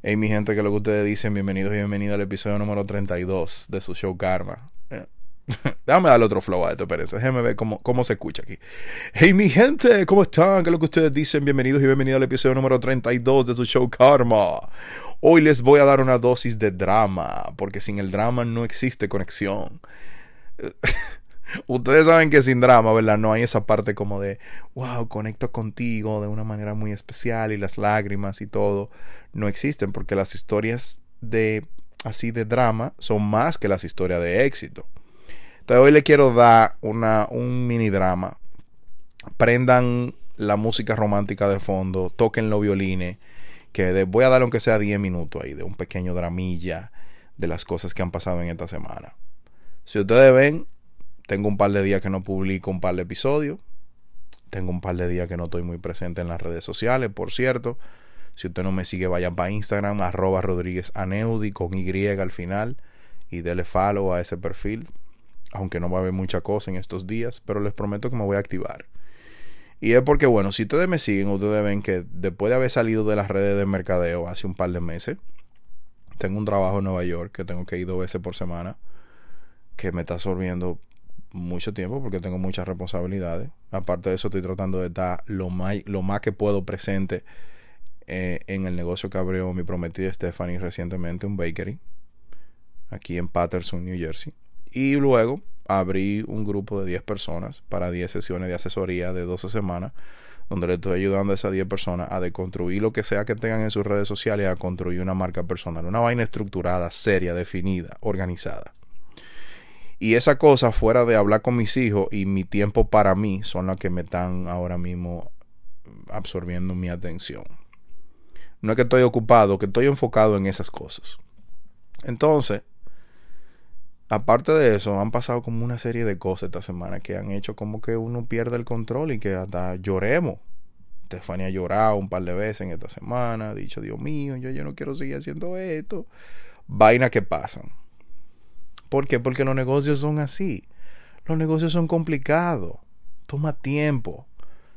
Hey mi gente, que lo que ustedes dicen, bienvenidos y bienvenidos al episodio número 32 de su show Karma. Eh, déjame darle otro flow a esto, espérense. Déjenme ver cómo, cómo se escucha aquí. Hey mi gente, ¿cómo están? ¿Qué es lo que ustedes dicen? Bienvenidos y bienvenidos al episodio número 32 de su show Karma. Hoy les voy a dar una dosis de drama, porque sin el drama no existe conexión. Ustedes saben que sin drama, ¿verdad? No hay esa parte como de, wow, conecto contigo de una manera muy especial y las lágrimas y todo. No existen porque las historias de así de drama son más que las historias de éxito. Entonces hoy le quiero dar una, un mini drama. Prendan la música romántica de fondo, toquen los violines, que voy a dar aunque sea 10 minutos ahí de un pequeño dramilla de las cosas que han pasado en esta semana. Si ustedes ven, tengo un par de días que no publico un par de episodios. Tengo un par de días que no estoy muy presente en las redes sociales, por cierto. Si usted no me sigue, vayan para Instagram, arroba Rodríguez Aneudi con Y al final. Y dele follow a ese perfil. Aunque no va a haber mucha cosa en estos días, pero les prometo que me voy a activar. Y es porque, bueno, si ustedes me siguen, ustedes ven que después de haber salido de las redes de mercadeo hace un par de meses, tengo un trabajo en Nueva York que tengo que ir dos veces por semana, que me está absorbiendo mucho tiempo porque tengo muchas responsabilidades. Aparte de eso, estoy tratando de estar lo más, lo más que puedo presente eh, en el negocio que abrió mi prometida Stephanie recientemente, un bakery, aquí en Patterson, New Jersey. Y luego abrí un grupo de 10 personas para 10 sesiones de asesoría de 12 semanas, donde le estoy ayudando a esas 10 personas a deconstruir lo que sea que tengan en sus redes sociales, a construir una marca personal, una vaina estructurada, seria, definida, organizada. Y esa cosa, fuera de hablar con mis hijos y mi tiempo para mí, son las que me están ahora mismo absorbiendo mi atención. No es que estoy ocupado, que estoy enfocado en esas cosas. Entonces, aparte de eso, han pasado como una serie de cosas esta semana que han hecho como que uno pierde el control y que hasta lloremos. Stefania ha llorado un par de veces en esta semana, ha dicho, Dios mío, yo, yo no quiero seguir haciendo esto. Vainas que pasan. ¿Por qué? Porque los negocios son así. Los negocios son complicados. Toma tiempo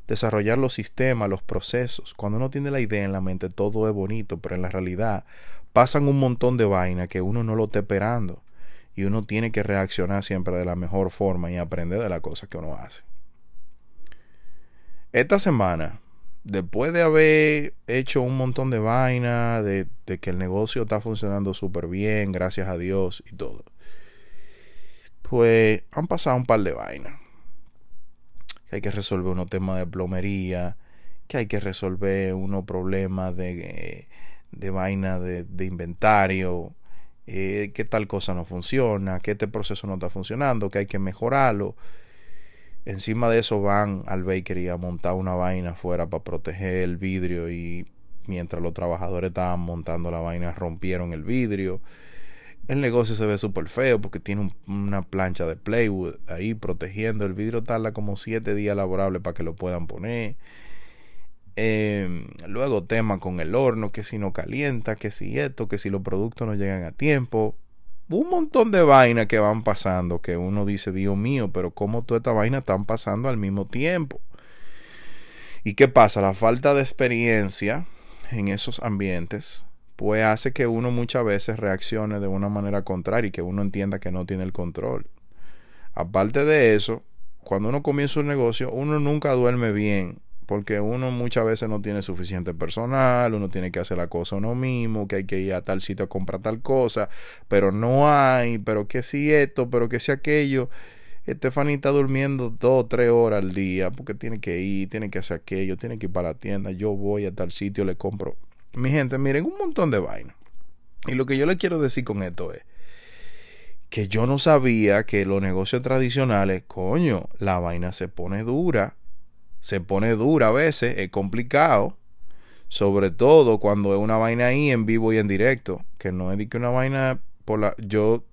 desarrollar los sistemas, los procesos. Cuando uno tiene la idea en la mente, todo es bonito, pero en la realidad pasan un montón de vainas que uno no lo está esperando. Y uno tiene que reaccionar siempre de la mejor forma y aprender de las cosas que uno hace. Esta semana, después de haber hecho un montón de vainas, de, de que el negocio está funcionando súper bien, gracias a Dios y todo pues han pasado un par de vainas. Que hay que resolver unos temas de plomería, que hay que resolver unos problemas de, de vaina de, inventario, eh, que tal cosa no funciona, que este proceso no está funcionando, que hay que mejorarlo. Encima de eso van al bakery a montar una vaina afuera para proteger el vidrio y mientras los trabajadores estaban montando la vaina rompieron el vidrio el negocio se ve súper feo porque tiene una plancha de plywood ahí protegiendo. El vidrio tarda como 7 días laborables para que lo puedan poner. Em, luego tema con el horno, que si no calienta, que si esto, que si los productos no llegan a tiempo. Un montón de vainas que van pasando que uno dice, Dios mío, pero ¿cómo toda esta vaina están pasando al mismo tiempo? ¿Y qué pasa? La falta de experiencia en esos ambientes pues hace que uno muchas veces reaccione de una manera contraria y que uno entienda que no tiene el control. Aparte de eso, cuando uno comienza un negocio, uno nunca duerme bien, porque uno muchas veces no tiene suficiente personal, uno tiene que hacer la cosa uno mismo, que hay que ir a tal sitio a comprar tal cosa, pero no hay, pero que si esto, pero que si aquello. Estefanía está durmiendo dos o tres horas al día porque tiene que ir, tiene que hacer aquello, tiene que ir para la tienda. Yo voy a tal sitio, le compro mi gente, miren, un montón de vainas. Y lo que yo le quiero decir con esto es que yo no sabía que los negocios tradicionales, coño, la vaina se pone dura. se pone dura a veces, es complicado. Sobre todo cuando es una vaina ahí en vivo y en directo. Que no es que una vaina por la. Yo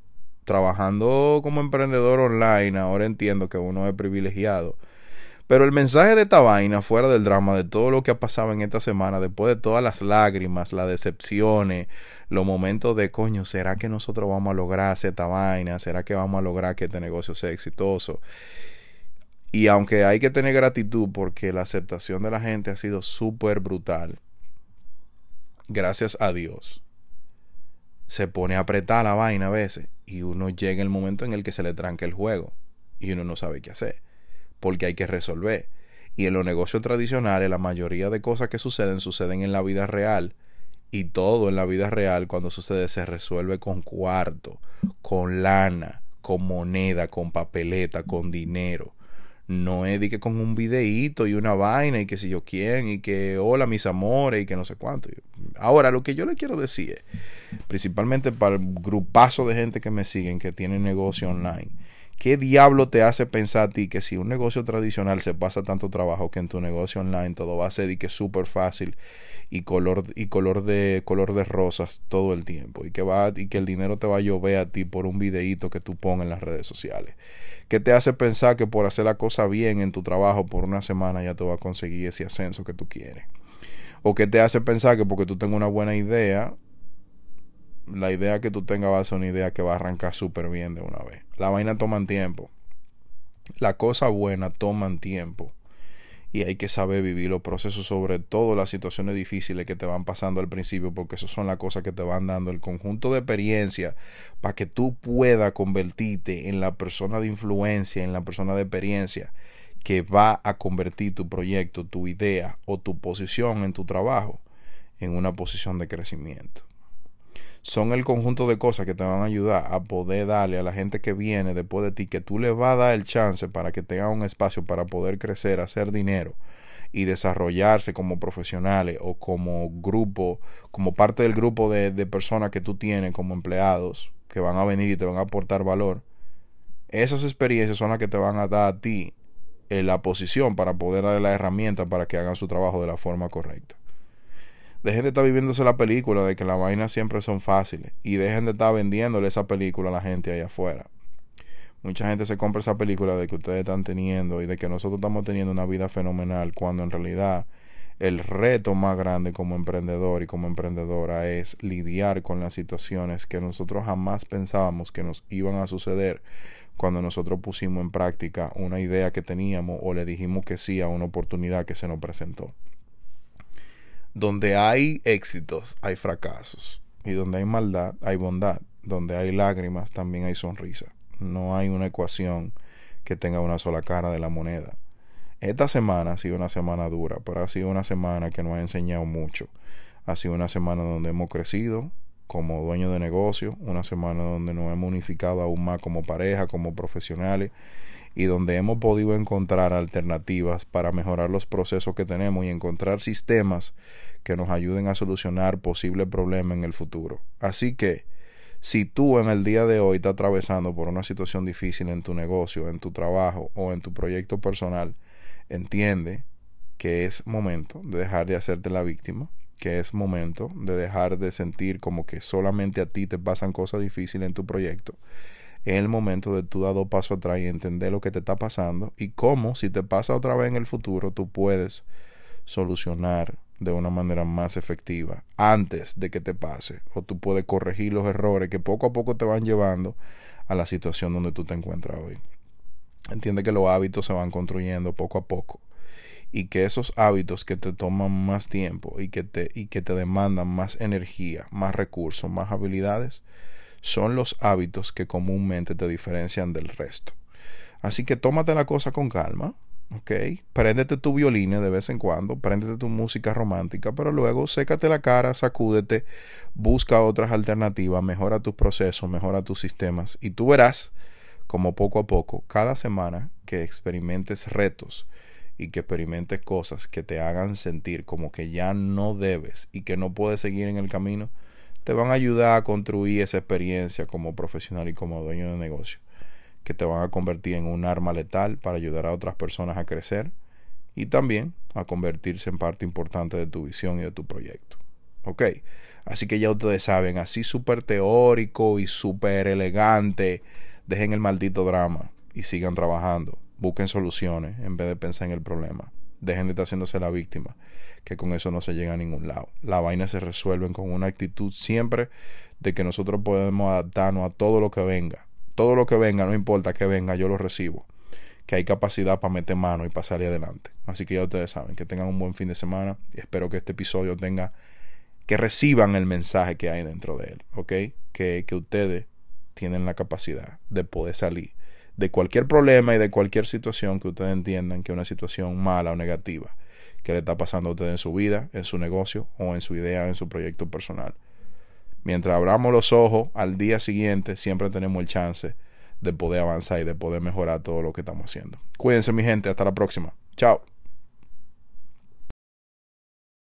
trabajando como emprendedor online, ahora entiendo que uno es privilegiado. Pero el mensaje de esta vaina, fuera del drama, de todo lo que ha pasado en esta semana, después de todas las lágrimas, las decepciones, los momentos de coño, ¿será que nosotros vamos a lograr hacer esta vaina? ¿Será que vamos a lograr que este negocio sea exitoso? Y aunque hay que tener gratitud porque la aceptación de la gente ha sido súper brutal, gracias a Dios, se pone a apretar la vaina a veces y uno llega el momento en el que se le tranca el juego y uno no sabe qué hacer porque hay que resolver. Y en los negocios tradicionales la mayoría de cosas que suceden suceden en la vida real y todo en la vida real cuando sucede se resuelve con cuarto, con lana, con moneda, con papeleta, con dinero no es de que con un videíto y una vaina y que si yo quién y que hola mis amores y que no sé cuánto. Ahora, lo que yo le quiero decir principalmente para el grupazo de gente que me siguen que tiene negocio online, ¿qué diablo te hace pensar a ti que si un negocio tradicional se pasa tanto trabajo que en tu negocio online todo va a ser y que súper fácil y color y color de color de rosas todo el tiempo y que va y que el dinero te va a llover a ti por un videíto que tú pongas en las redes sociales? ¿Qué te hace pensar que por hacer la cosa bien en tu trabajo por una semana ya te va a conseguir ese ascenso que tú quieres? ¿O qué te hace pensar que porque tú tengas una buena idea, la idea que tú tengas va a ser una idea que va a arrancar súper bien de una vez? La vaina toma tiempo. La cosa buena toman tiempo y hay que saber vivir los procesos, sobre todo las situaciones difíciles que te van pasando al principio, porque eso son las cosas que te van dando el conjunto de experiencia para que tú puedas convertirte en la persona de influencia, en la persona de experiencia que va a convertir tu proyecto, tu idea o tu posición en tu trabajo en una posición de crecimiento son el conjunto de cosas que te van a ayudar a poder darle a la gente que viene después de ti, que tú le vas a dar el chance para que tenga un espacio para poder crecer, hacer dinero y desarrollarse como profesionales o como grupo, como parte del grupo de, personas que tú tienes como empleados que van a venir y te van a aportar valor. Esas experiencias son las que te van a dar a ti en la posición para poder darle la herramienta para que hagan su trabajo de la forma correcta. Dejen de estar viviéndose la película de que las vainas siempre son fáciles. Y dejen de estar vendiéndole esa película a la gente allá afuera. Mucha gente se compra esa película de que ustedes están teniendo y de que nosotros estamos teniendo una vida fenomenal cuando en realidad el reto más grande como emprendedor y como emprendedora es lidiar con las situaciones que nosotros jamás pensábamos que nos iban a suceder cuando nosotros pusimos en práctica una idea que teníamos o le dijimos que sí a una oportunidad que se nos presentó donde hay éxitos, hay fracasos. Y donde hay maldad, hay bondad. Donde hay lágrimas, también hay sonrisa. No hay una ecuación que tenga una sola cara de la moneda. Esta semana ha sido una semana dura, pero ha sido una semana que nos ha enseñado mucho. Ha sido una semana donde hemos crecido como dueños de negocio, una semana donde nos hemos unificado aún más como pareja, como profesionales y donde hemos podido encontrar alternativas para mejorar los procesos que tenemos y encontrar sistemas que nos ayuden a solucionar posibles problemas en el futuro. Así que, si tú en el día de hoy estás atravesando por una situación difícil en tu negocio, en tu trabajo o en tu proyecto personal, entiende que es momento de dejar de hacerte la víctima, que es momento de dejar de sentir como que solamente a ti te pasan cosas difíciles en tu proyecto es el momento de tú dar dos pasos atrás y entender lo que te está pasando y cómo, si te pasa otra vez en el futuro, tú puedes solucionar de una manera más efectiva antes de que te pase. O tú puedes corregir los errores que poco a poco te van llevando a la situación donde tú te encuentras hoy. Entiende que los hábitos se van construyendo poco a poco y que esos hábitos que te toman más tiempo y que te, y que te demandan más energía, más recursos, más habilidades, son los hábitos que comúnmente te diferencian del resto. Así que tómate la cosa con calma, ¿ok? Préndete tu violín de vez en cuando, préndete tu música romántica, pero luego sécate la cara, sacúdete, busca otras alternativas, mejora tus procesos, mejora tus sistemas y tú verás como poco a poco, cada semana que experimentes retos y que experimentes cosas que te hagan sentir como que ya no debes y que no puedes seguir en el camino, te van a ayudar a construir esa experiencia como profesional y como dueño de negocio, que te van a convertir en un arma letal para ayudar a otras personas a crecer y también a convertirse en parte importante de tu visión y de tu proyecto. ¿Ok? Así que ya ustedes saben, así súper teórico y súper elegante, dejen el maldito drama y sigan trabajando. Busquen soluciones en vez de pensar en el problema. Dejen de estar haciéndose la víctima, que con eso no se llega a ningún lado. La vaina se resuelve con una actitud siempre de que nosotros podemos adaptarnos a todo lo que venga. Todo lo que venga, no importa que venga, yo lo recibo. Que hay capacidad para meter mano y pasar adelante. Así que ya ustedes saben, que tengan un buen fin de semana y espero que este episodio tenga que reciban el mensaje que hay dentro de él, ¿ok? Que, que ustedes tienen la capacidad de poder salir de cualquier problema y de cualquier situación que ustedes entiendan que es una situación mala o negativa que le está pasando a ustedes en su vida, en su negocio o en su idea, en su proyecto personal. Mientras abramos los ojos al día siguiente, siempre tenemos el chance de poder avanzar y de poder mejorar todo lo que estamos haciendo. Cuídense mi gente, hasta la próxima. Chao.